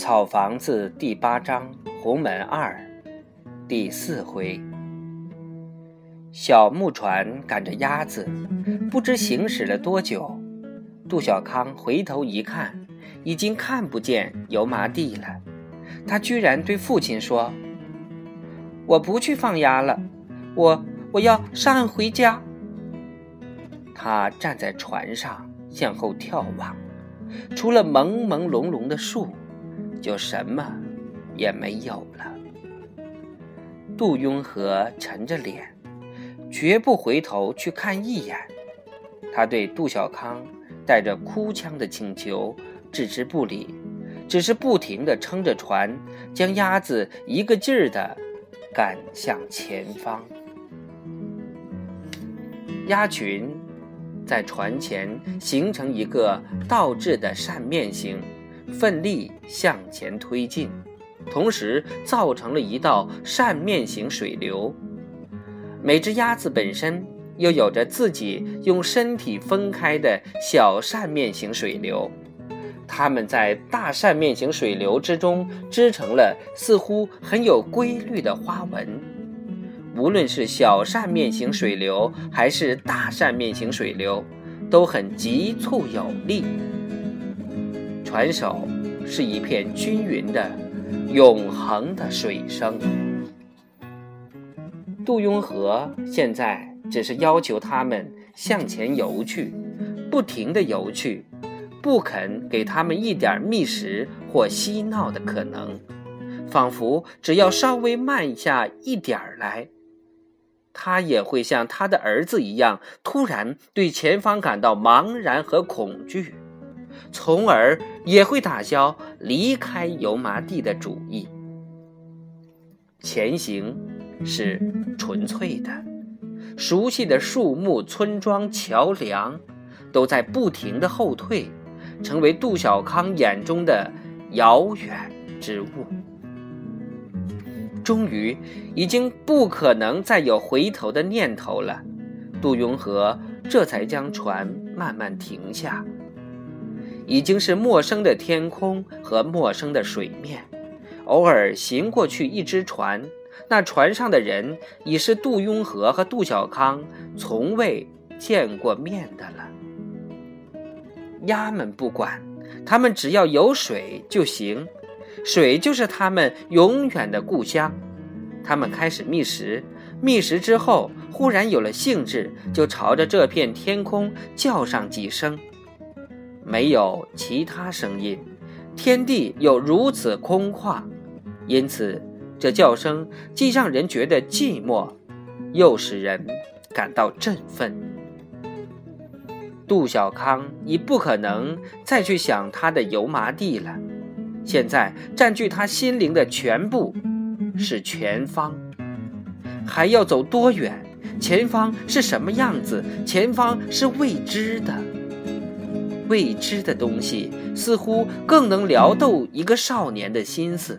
草房子第八章红门二第四回，小木船赶着鸭子，不知行驶了多久。杜小康回头一看，已经看不见油麻地了。他居然对父亲说：“我不去放鸭了，我我要上岸回家。”他站在船上向后眺望，除了朦朦胧胧的树。就什么也没有了。杜雍和沉着脸，绝不回头去看一眼。他对杜小康带着哭腔的请求置之不理，只是不停地撑着船，将鸭子一个劲儿地赶向前方。鸭群在船前形成一个倒置的扇面形。奋力向前推进，同时造成了一道扇面型水流。每只鸭子本身又有着自己用身体分开的小扇面型水流，它们在大扇面型水流之中织成了似乎很有规律的花纹。无论是小扇面型水流还是大扇面型水流，都很急促有力。船首是一片均匀的、永恒的水声。杜雍和现在只是要求他们向前游去，不停地游去，不肯给他们一点觅食或嬉闹的可能，仿佛只要稍微慢下一点儿来，他也会像他的儿子一样，突然对前方感到茫然和恐惧。从而也会打消离开油麻地的主意。前行是纯粹的，熟悉的树木、村庄、桥梁，都在不停的后退，成为杜小康眼中的遥远之物。终于，已经不可能再有回头的念头了。杜雍和这才将船慢慢停下。已经是陌生的天空和陌生的水面，偶尔行过去一只船，那船上的人已是杜雍和和杜小康从未见过面的了。鸭们不管，他们只要有水就行，水就是他们永远的故乡。他们开始觅食，觅食之后忽然有了兴致，就朝着这片天空叫上几声。没有其他声音，天地又如此空旷，因此这叫声既让人觉得寂寞，又使人感到振奋。杜小康已不可能再去想他的油麻地了，现在占据他心灵的全部是前方，还要走多远？前方是什么样子？前方是未知的。未知的东西似乎更能撩逗一个少年的心思。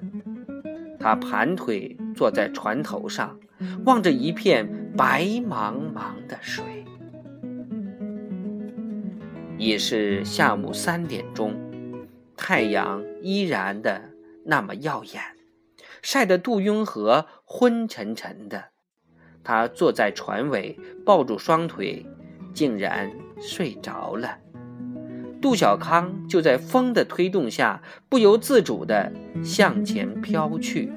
他盘腿坐在船头上，望着一片白茫茫的水。已是下午三点钟，太阳依然的那么耀眼，晒得杜雍和昏沉沉的。他坐在船尾，抱住双腿，竟然睡着了。杜小康就在风的推动下，不由自主地向前飘去。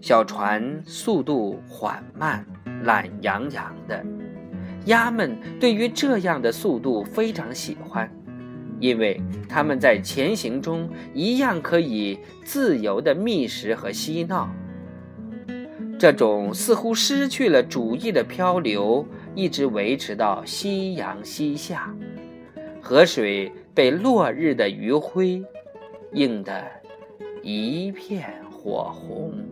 小船速度缓慢，懒洋洋的。鸭们对于这样的速度非常喜欢，因为它们在前行中一样可以自由地觅食和嬉闹。这种似乎失去了主意的漂流，一直维持到夕阳西下。河水被落日的余晖映得一片火红。